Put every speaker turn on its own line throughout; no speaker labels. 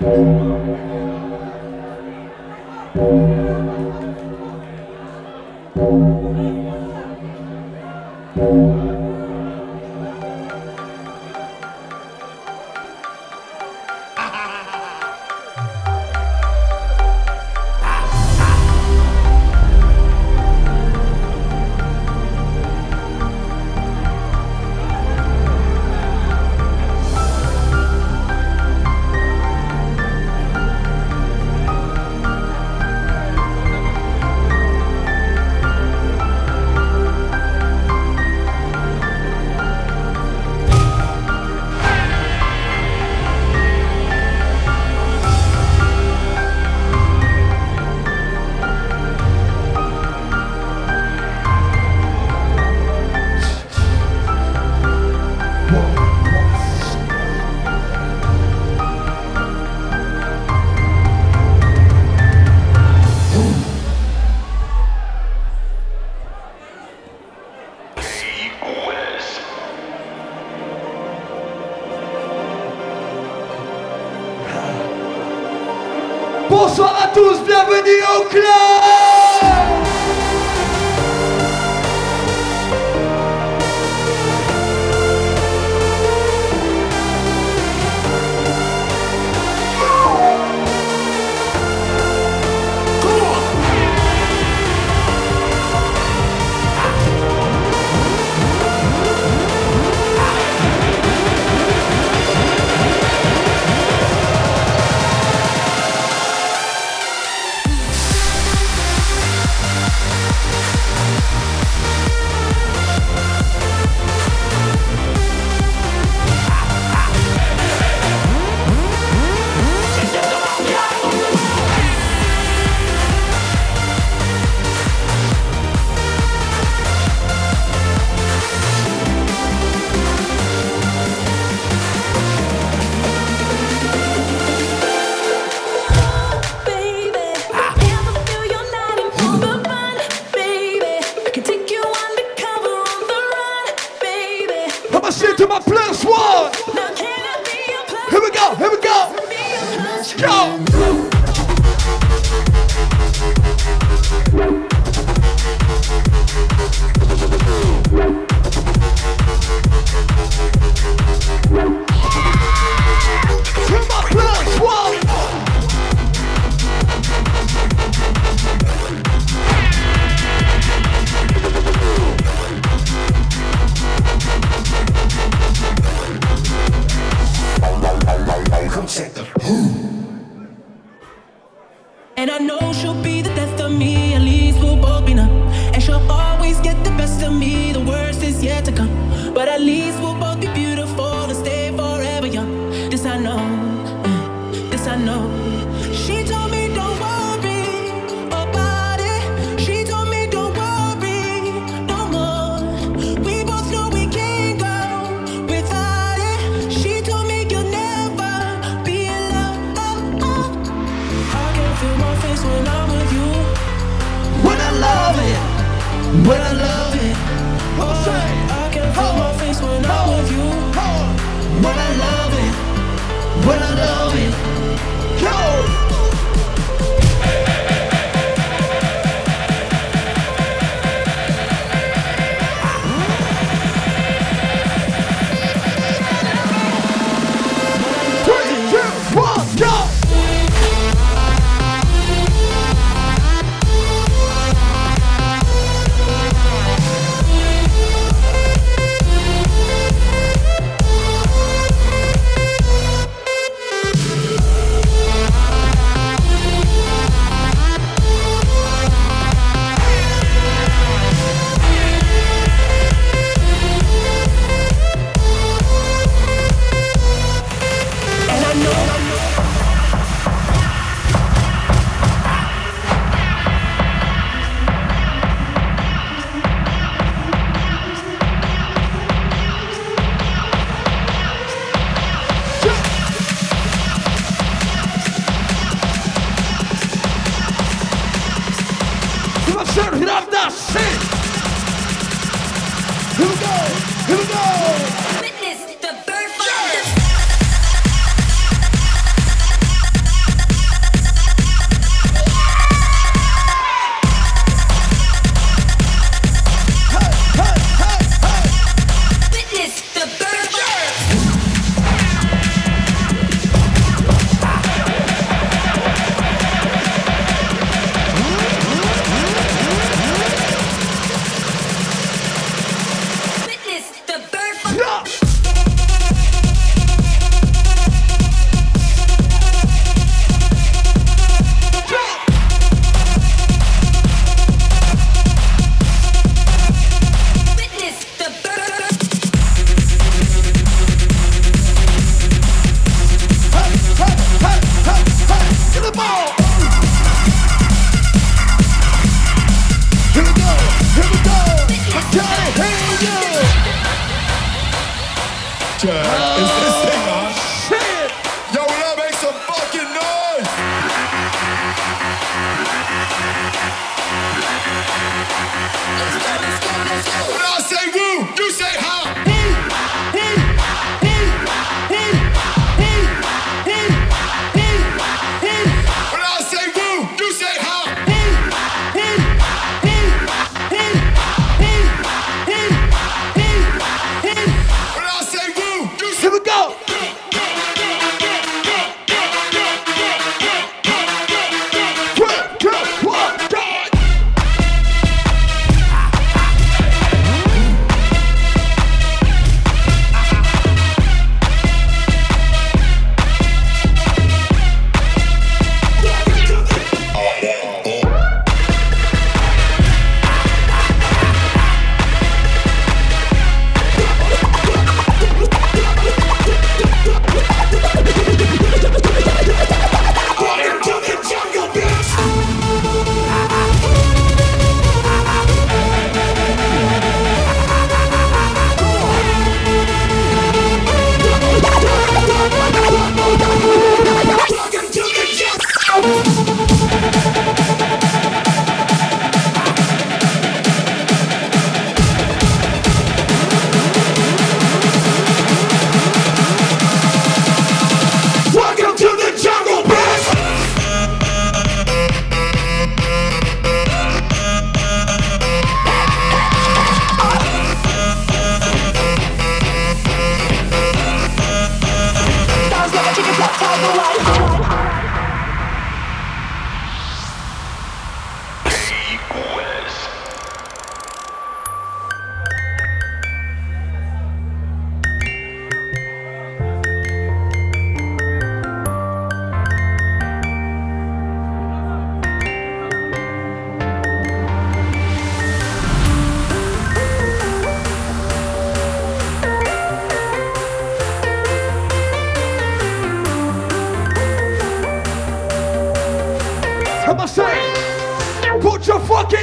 Oh.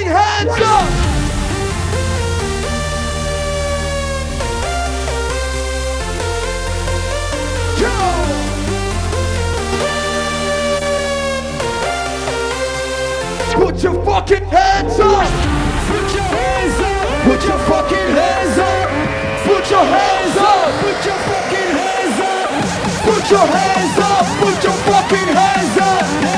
Living hands up. Yo. Put your fucking hands up. Put your hands up. Put your fucking hands up. Put your hands up. Put your fucking hands up. Put your hands up. Put your fucking hands up.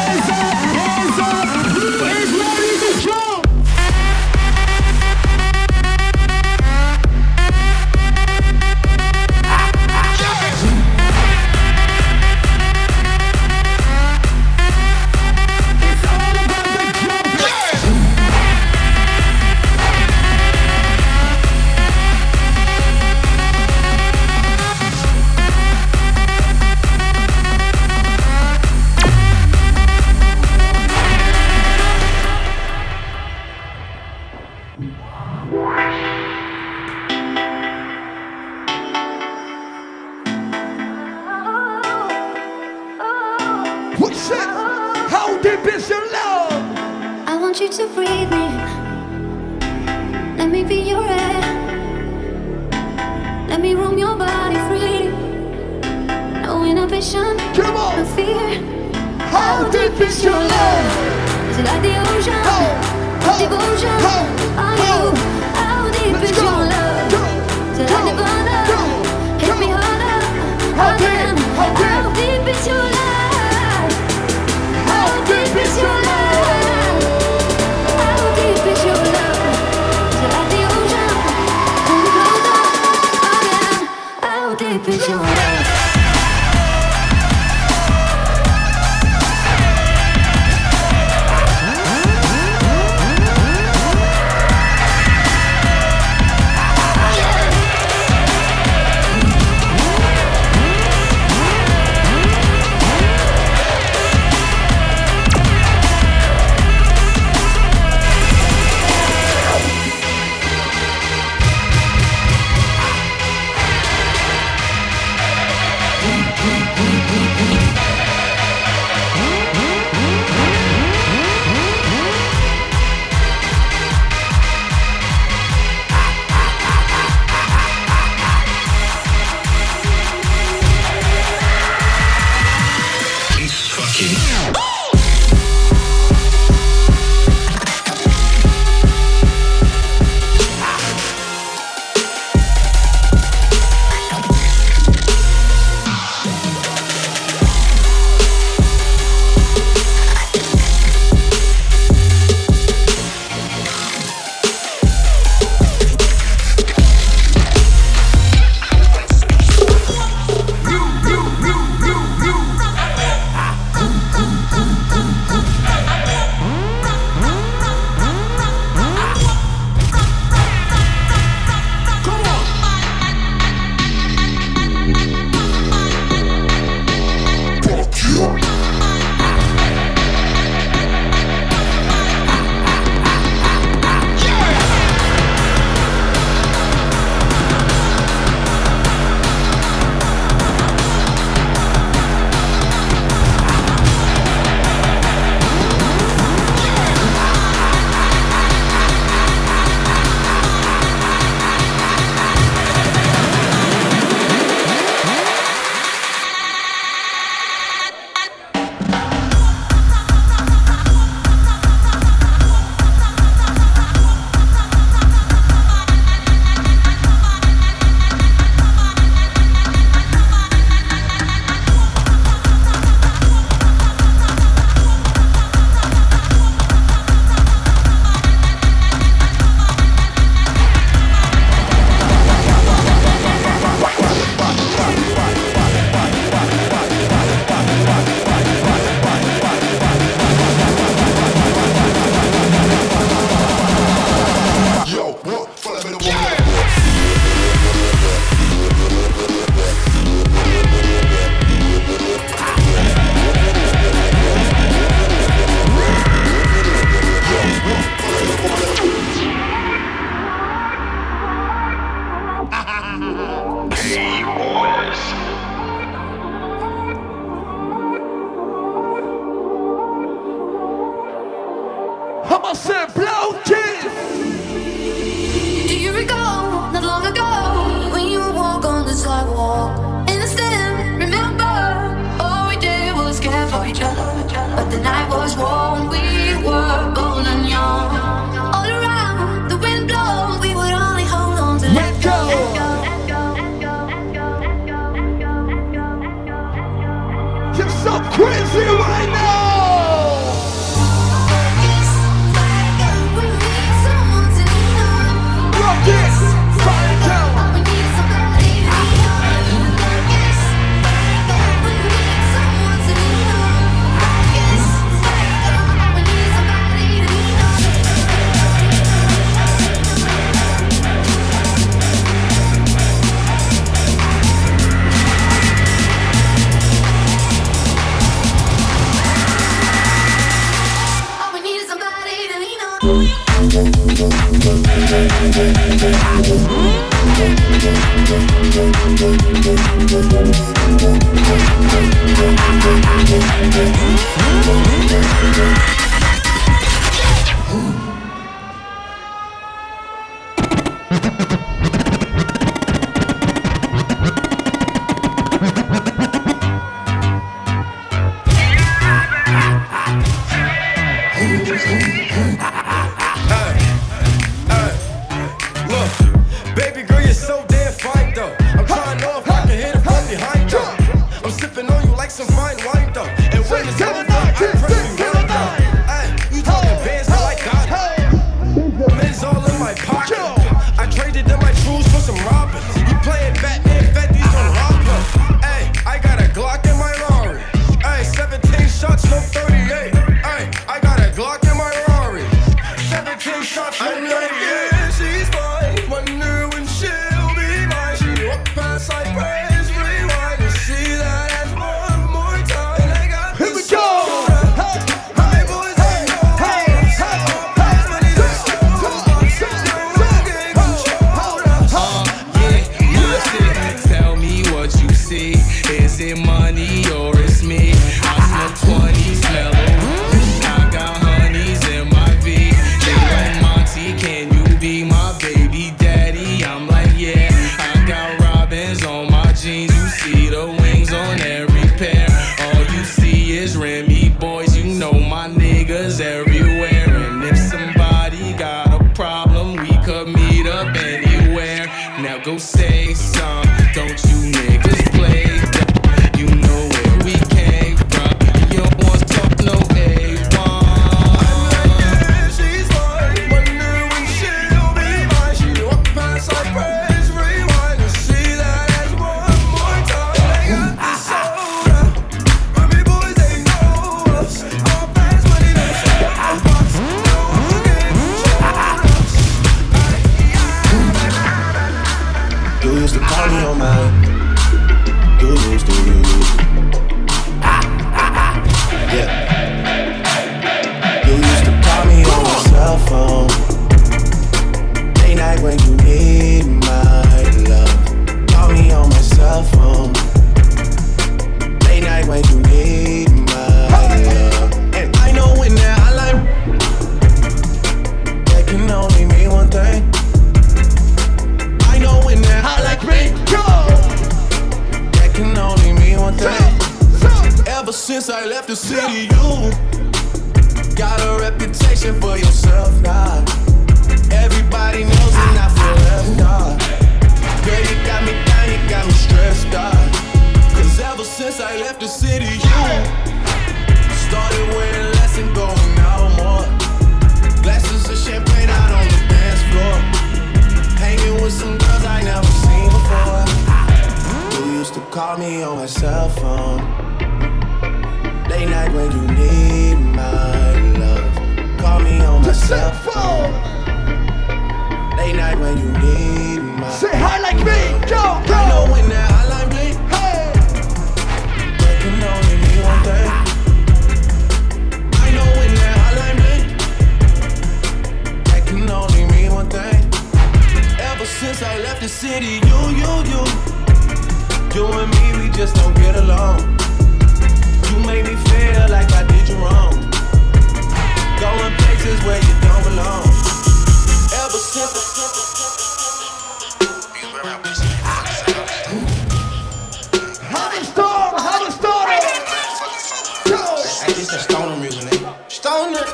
Stoner music, nigga. Stoner.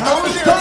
how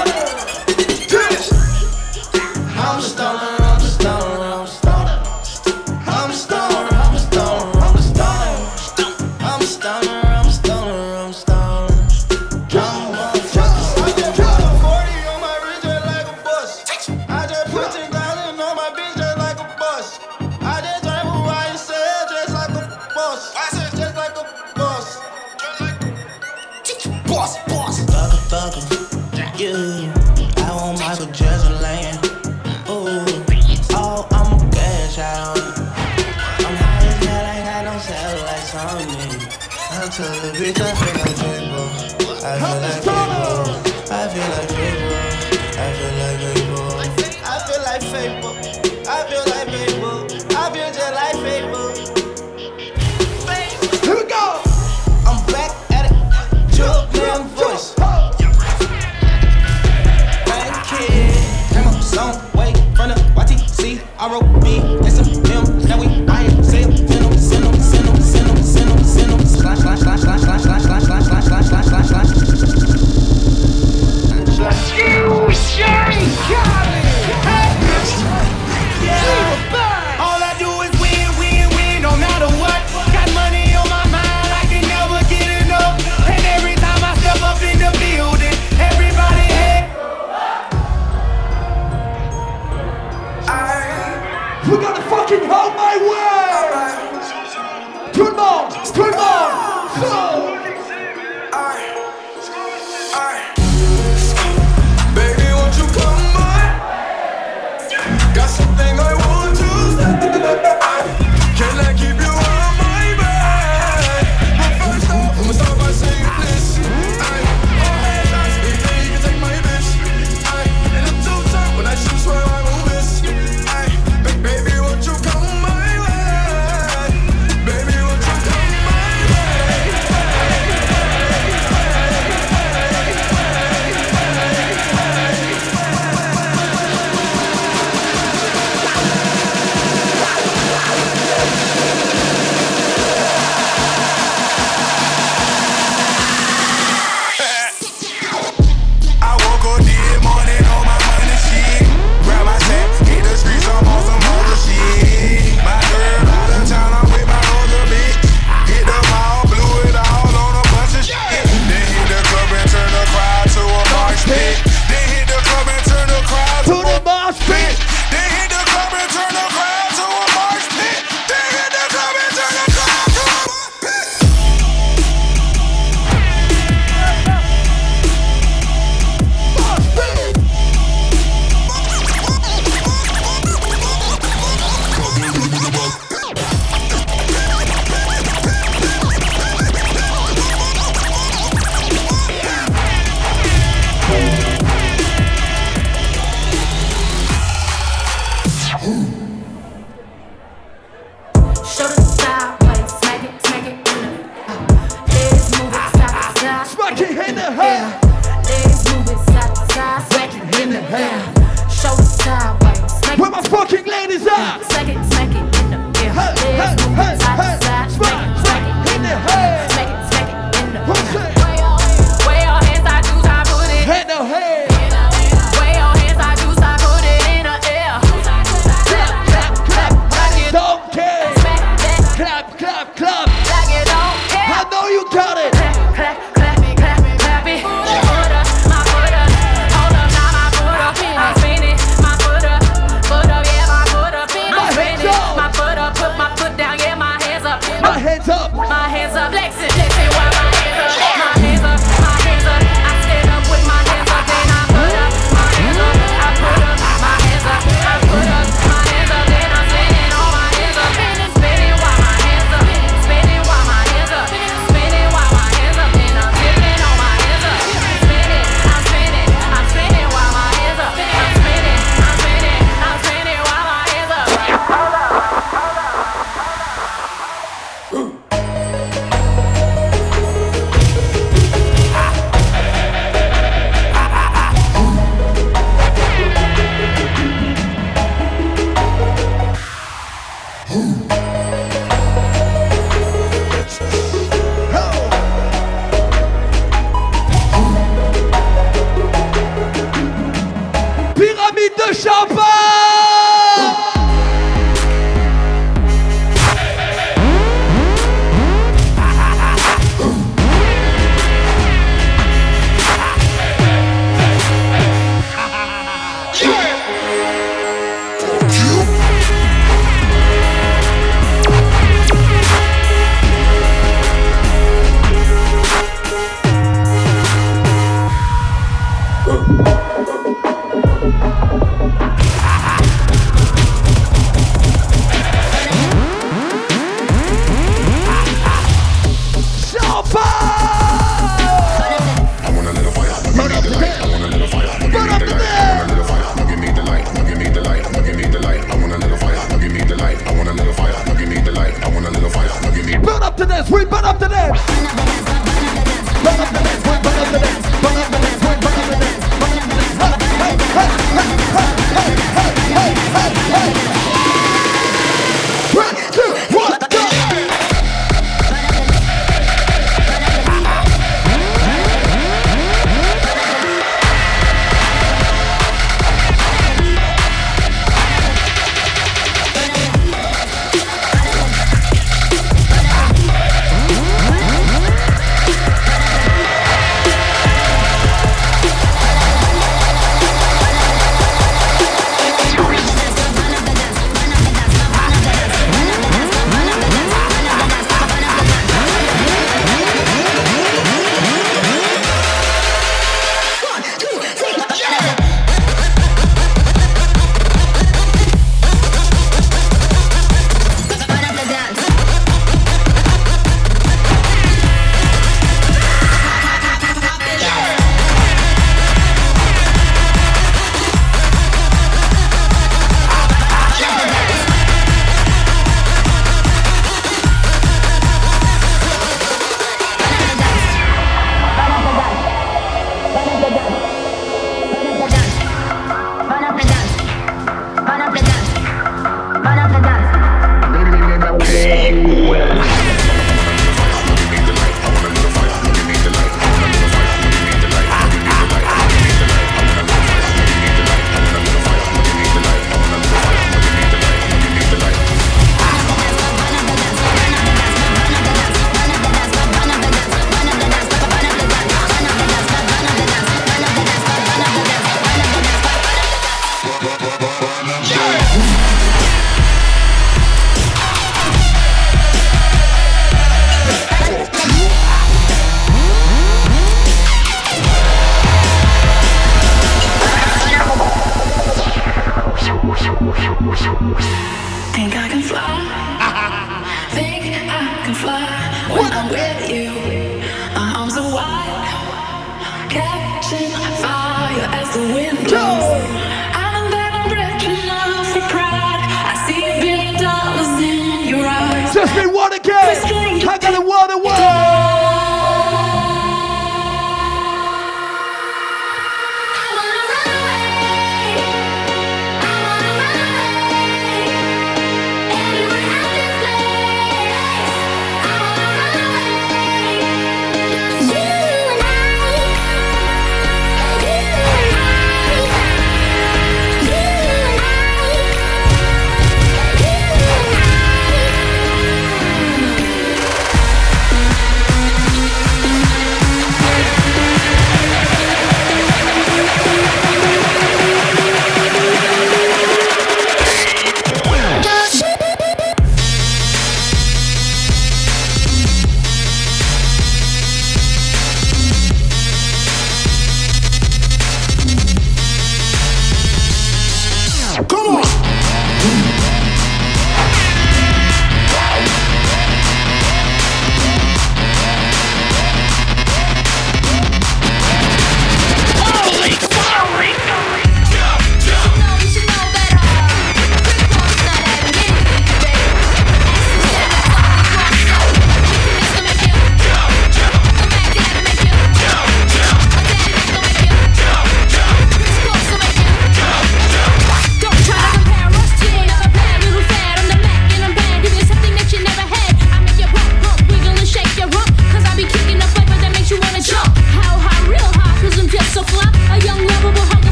catching fire as the
wind blows.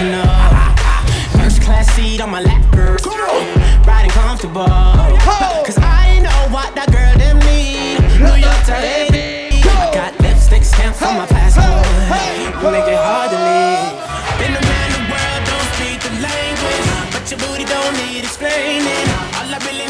professional. First class seat on my lap, girl.
Riding comfortable. Cause I
know
what
that girl them need. New York to got lipstick stamps on my passport. Make it hard to leave. Been the
world,
don't speak the language. But your booty don't need explaining. All I really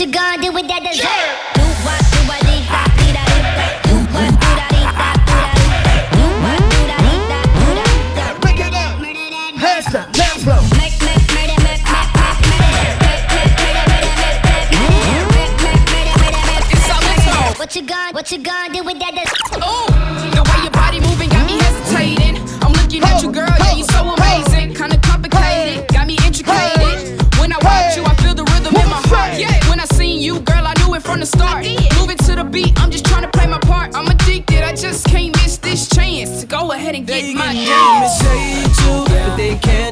to
God ahead and
get they my due. They can imitate but they can't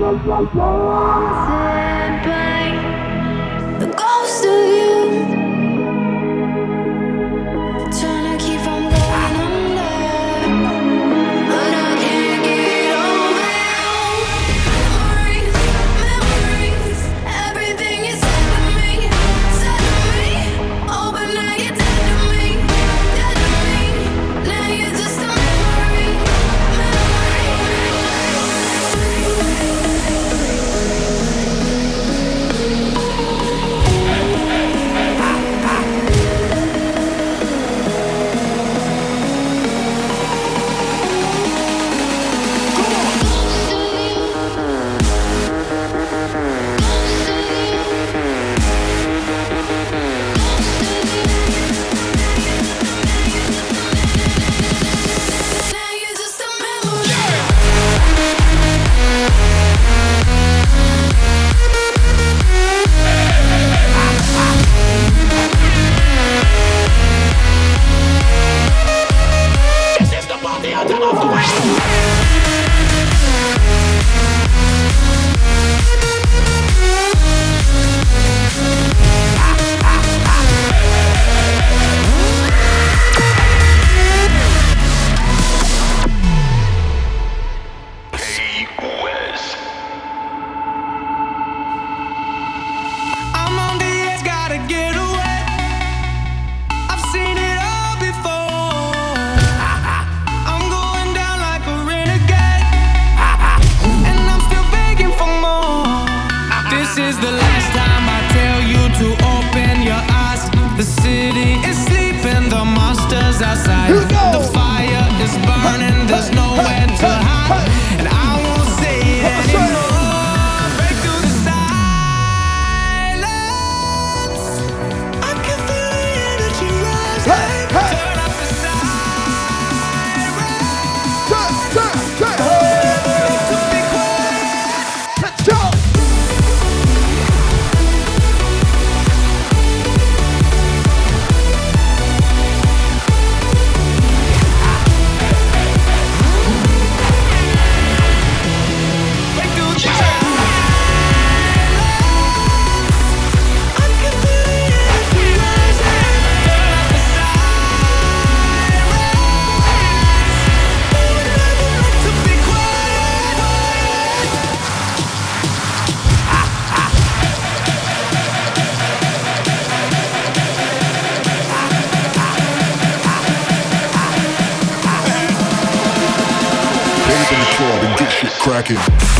la la la cracking.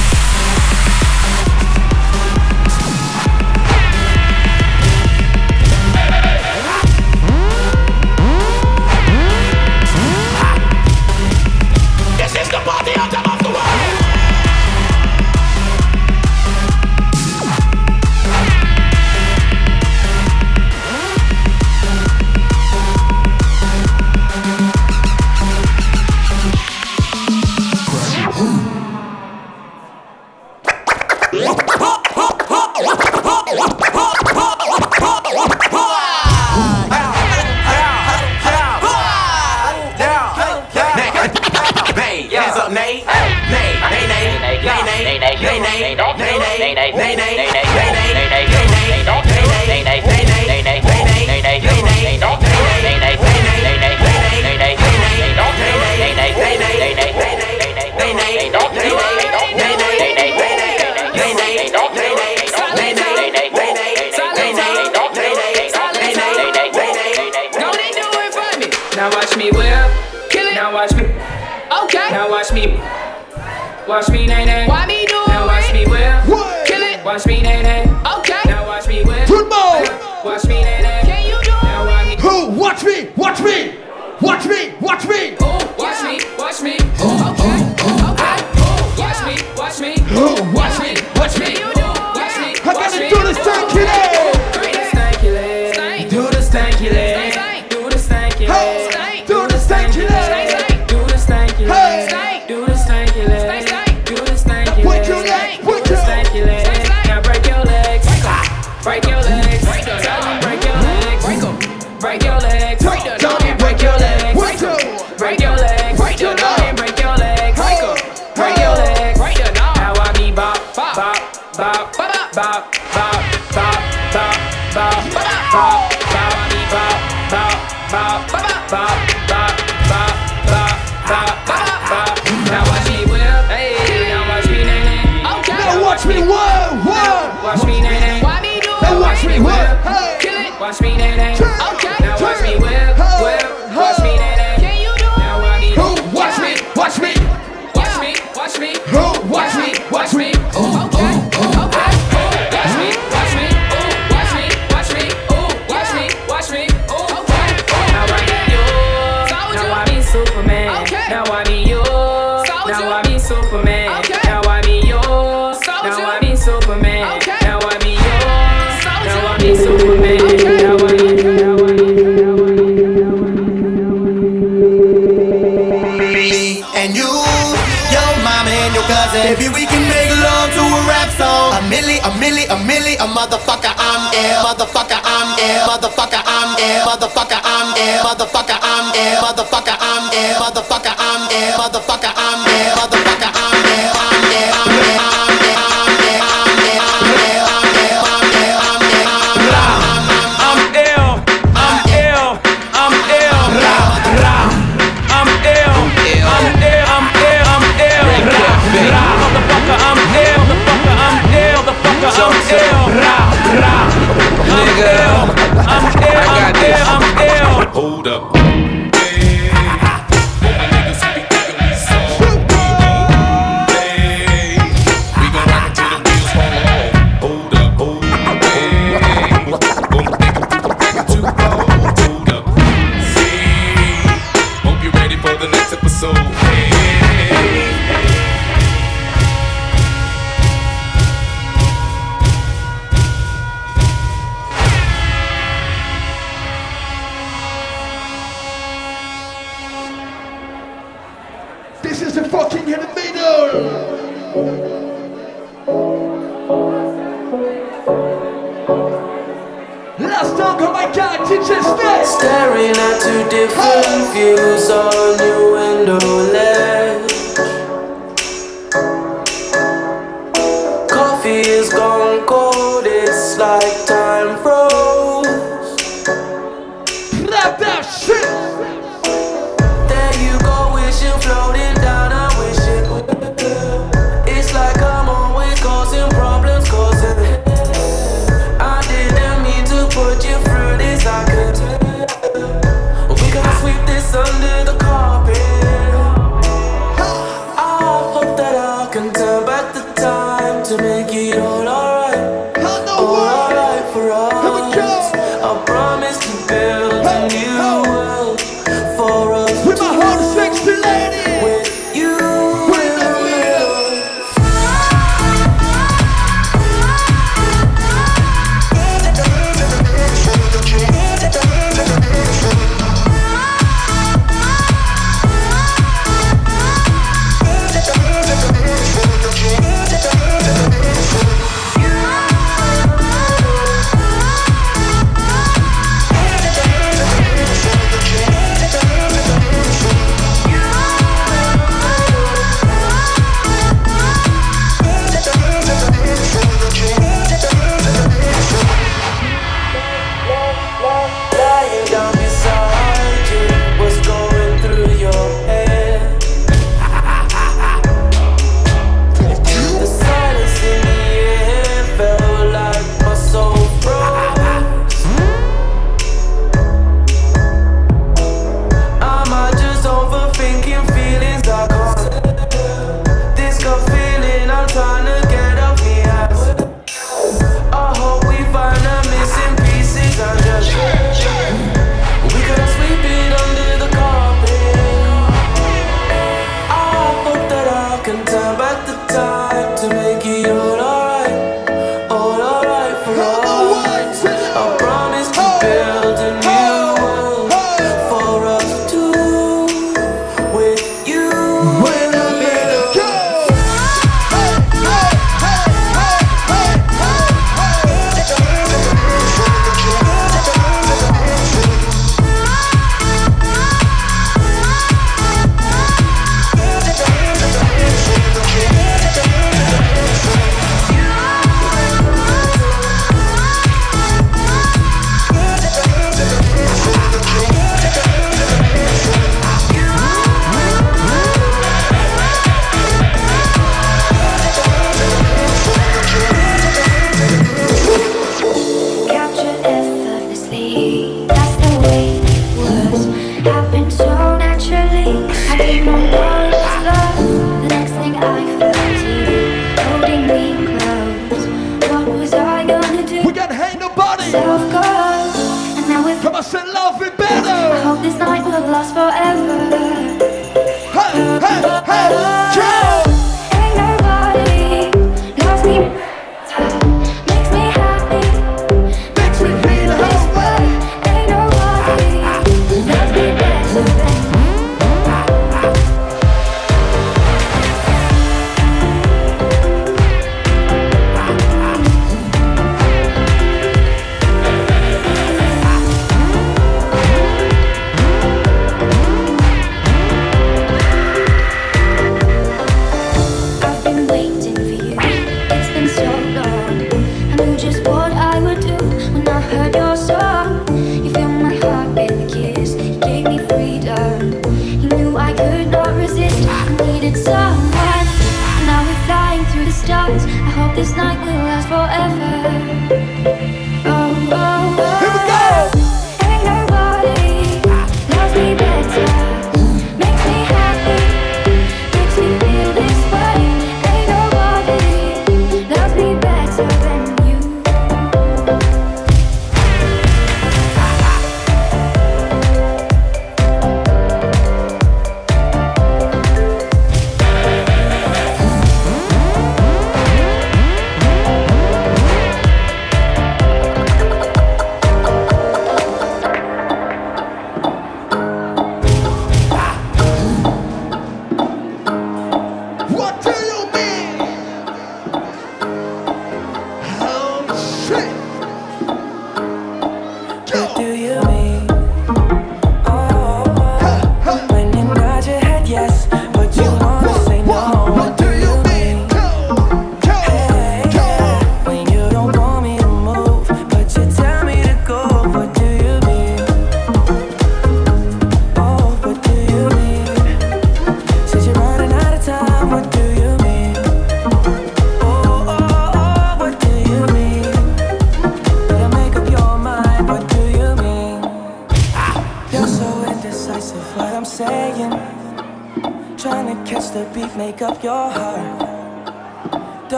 Motherfucker,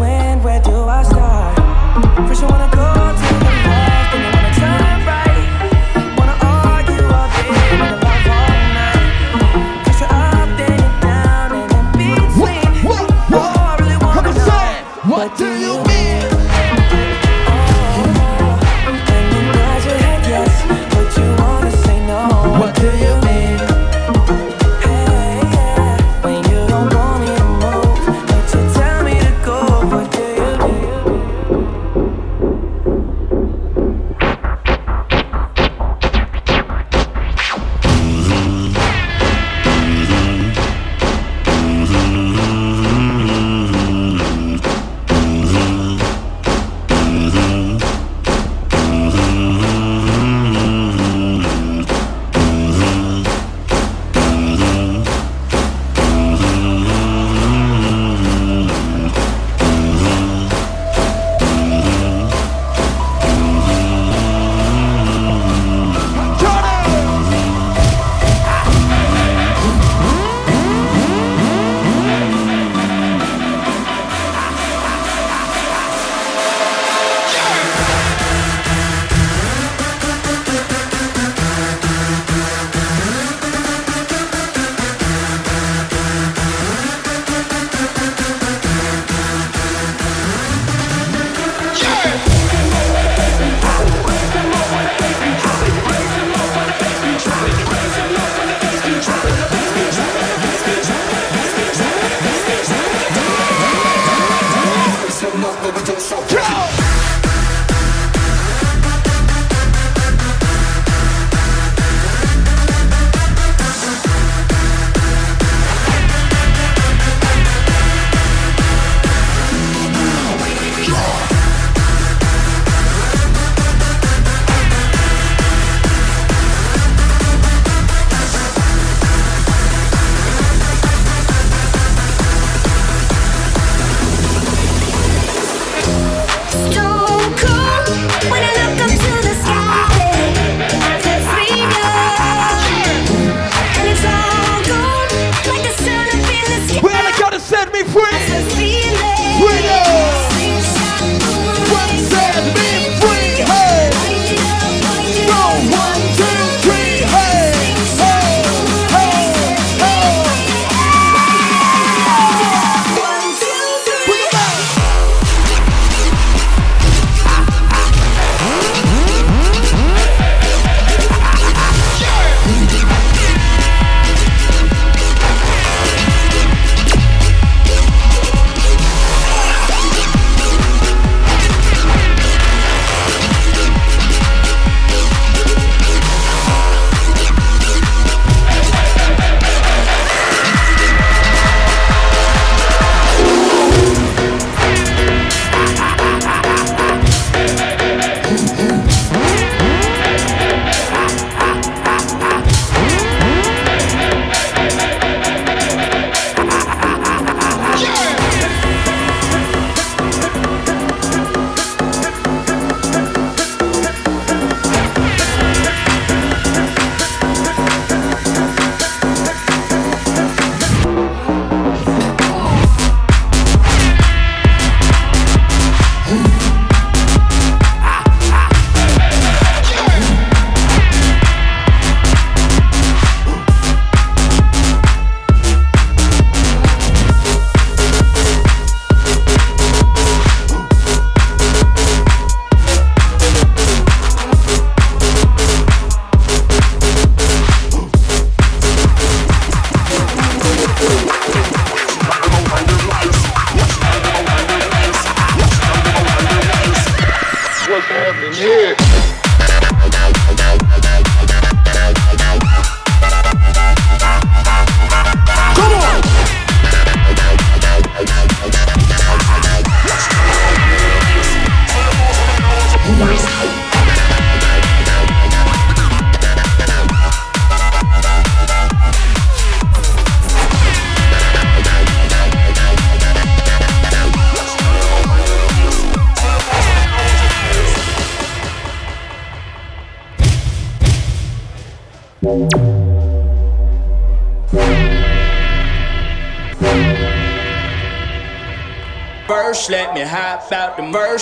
when, where do I start? First, I wanna go to the left, then I wanna turn right. Wanna argue wanna all. Cause you're up, down, and in between. Oh, I really wanna know. What do you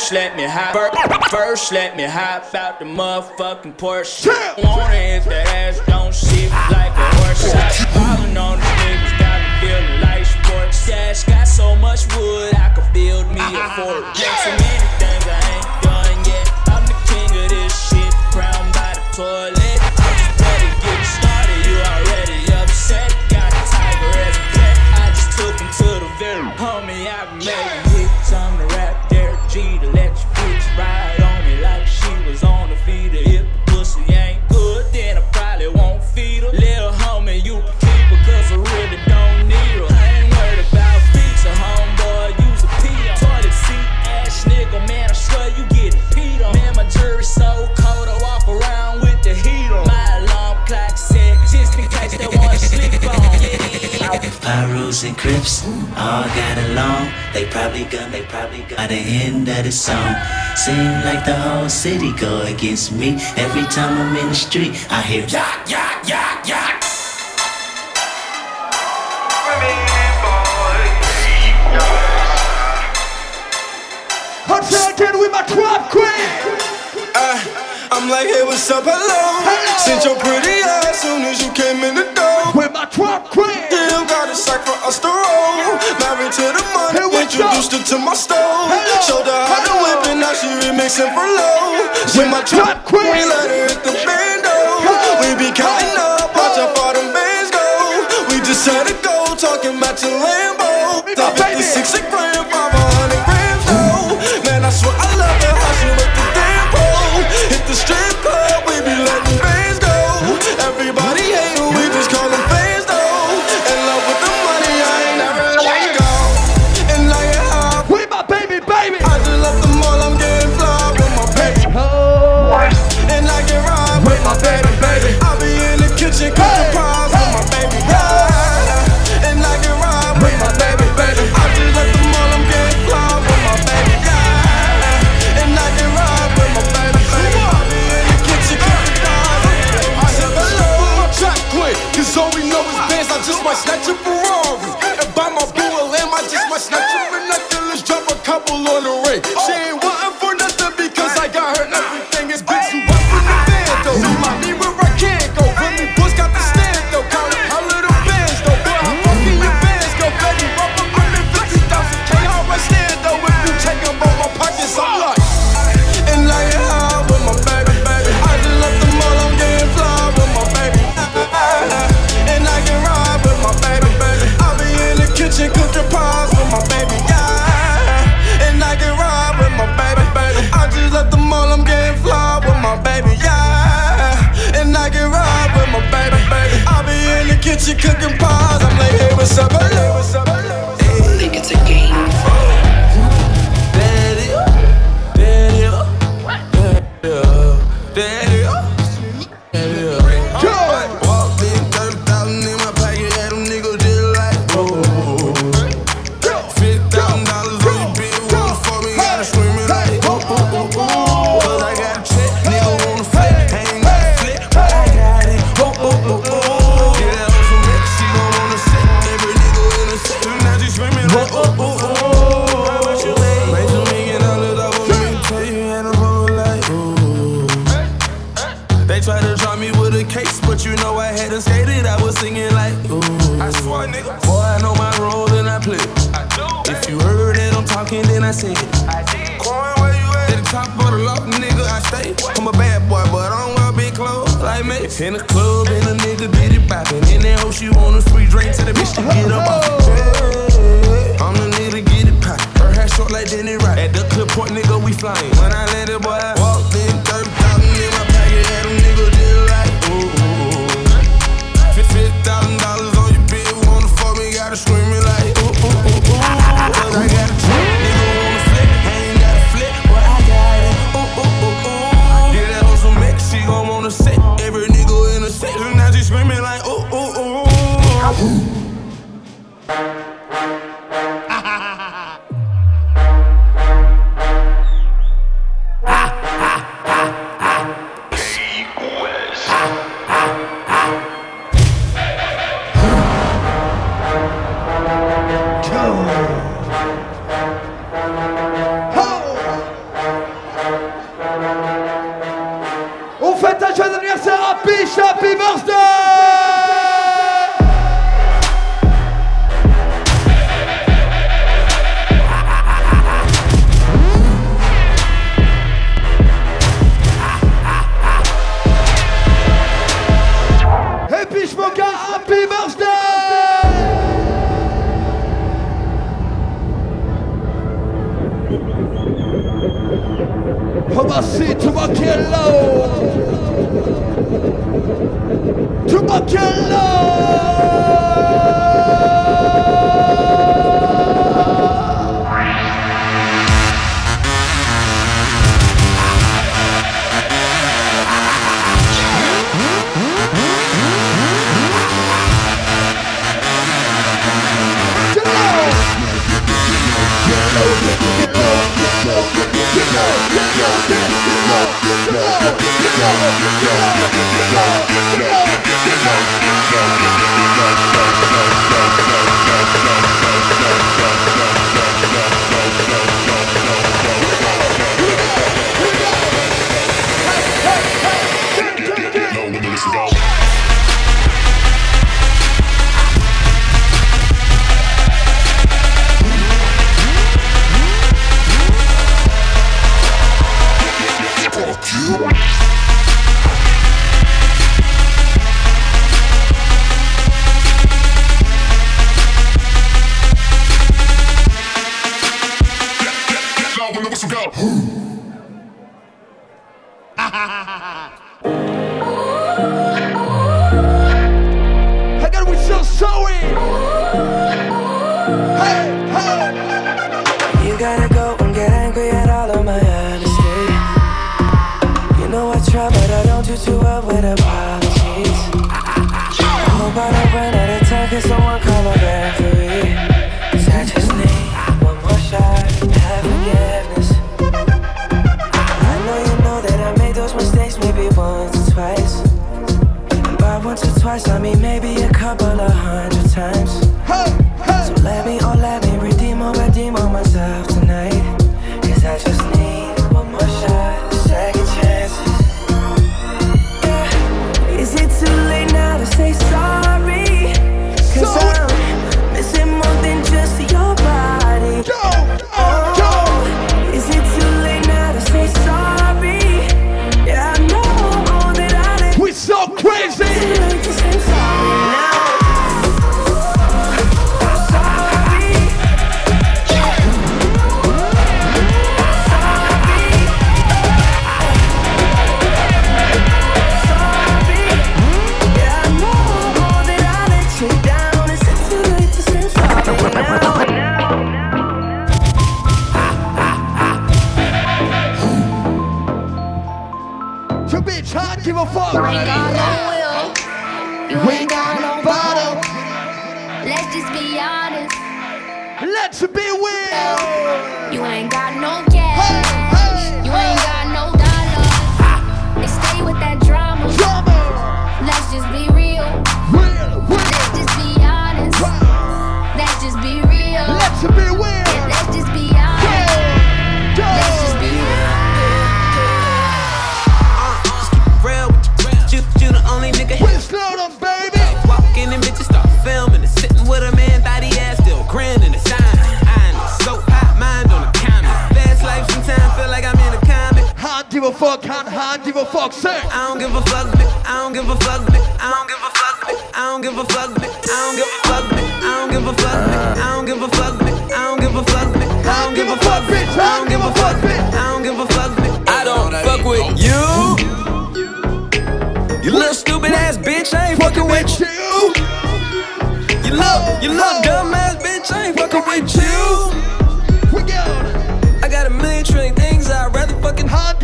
First, let me hop. First, let me hop out the motherfucking Porsche. Want it if the ass don't sit like a horse. Hollin' on the niggas, got me feelin' like sports. Stash got so much wood, I could build me a fort. Next minute. probably gonna, they
probably gonna. By the end of the song, seem like the whole city go against me. Every time I'm in the street, I hear yak, yak, yak, yak.
I'm taking with my trap queen.
I'm like, hey, what's up? Hello. Hello. Sent your pretty ass soon as you came in the door.
With my trap crib.
Still got a sack for us to roll. Married to the money. Hey, Introduced up? her to my stove. Hello. Showed her how to whip and now she remixing for low. With my trap queen. We let her hit the bando. We be counting up. Watch how far them bands go. We just had to go talking about your Lambo. Top 56 and
grandfather.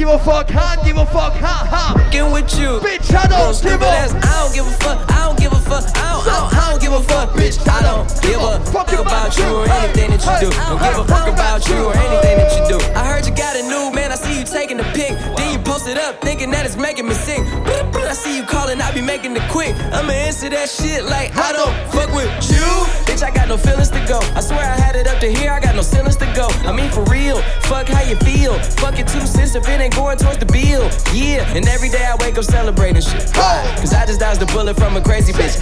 give a fuck,
I
give a fuck, ha ha.
Fucking with you,
bitch, I don't give
don't give a fuck, I don't give a fuck. I don't, I don't, I don't give a fuck, bitch. I don't give a fuck about you or anything that you do. Don't give a fuck about you or anything that you do. I heard you got a new man. I see you taking a pic. Then you post it up, thinking that it's making me sick. I see you calling, I be making it quick. I'ma answer that shit like I don't fuck with you. Bitch, I got no feelings to go. I swear I had it up to here, I got no feelings to go. I mean, for real, fuck how you feel. Fuck it too, since if it ain't going towards the bill. Yeah, and every day I wake up celebrating shit. Cause I just dodged a bullet from a crazy bitch.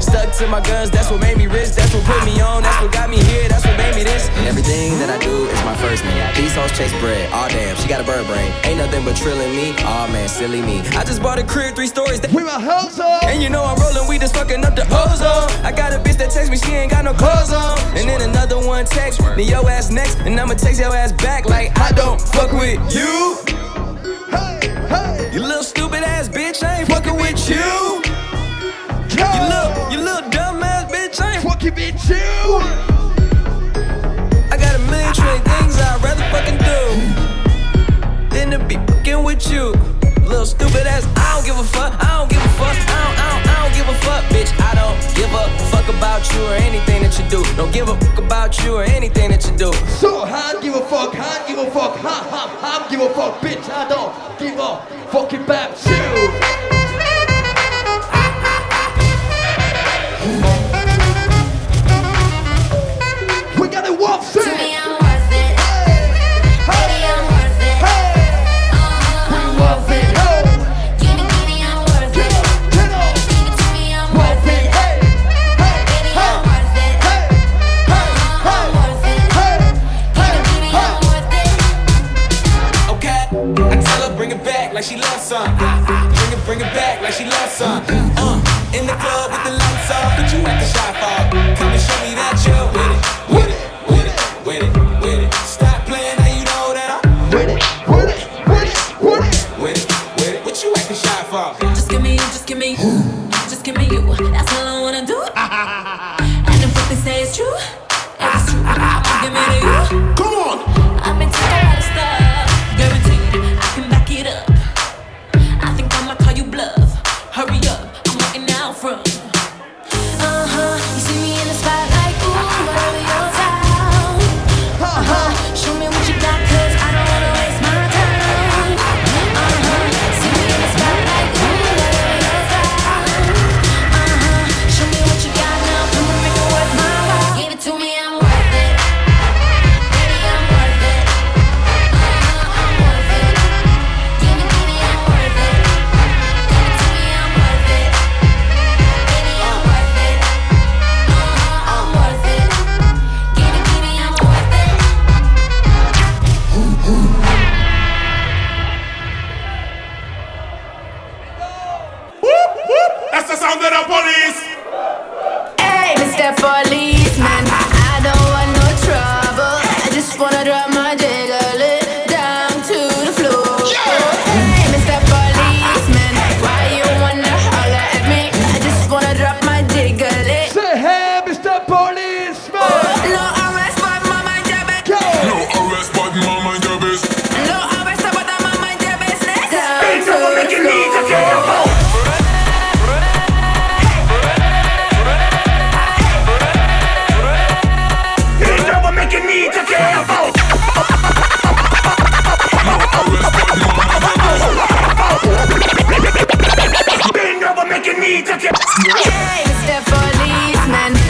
Stuck to my guns, that's what made me rich. That's what put me on, that's what got me here, that's what made me this. And everything that I do is my first name. These hoes chase bread, aw damn, she got a bird brain. Ain't nothing but trilling me, aw man, silly me. I just bought a crib, three stories. That
we my hoes on.
And you know I'm rolling, we just fucking up the ozone. I got a bitch that text me, she ain't got no clothes on. And then another one text me, yo ass next, and I'ma text your ass back like I don't fuck with you. Hey, hey. You little stupid ass bitch, I ain't fucking with you. You little, you little dumb ass bitch, eh? I ain't
fucking with you.
I got a million trillion things I'd rather fucking do than to be fucking with you. Little stupid ass, I don't give a fuck, I don't give a fuck, I don't, I don't, I don't give a fuck, bitch. I don't give a fuck about you or anything that you do. Don't give a fuck about you or anything that you do.
So I don't give a fuck, I don't give a fuck, ha ha, I don't give a fuck, bitch. I don't give a fucking about you. We got it walk
To me, I'm worth it. Baby, I'm worth it. Uh-huh, I'm worth it. Give me, give me, I'm worth it. Give it to me, I'm worth it. Baby, I'm worth it. Uh-huh, I'm worth it. Give it, give me, I'm worth it.
Okay, I tell her bring it back like she loves some. Bring it, bring it back like she loves some. Uh, in the club with the lights off, but you at the shot for. Come and show me that you're with it,
Stephanie, take policeman.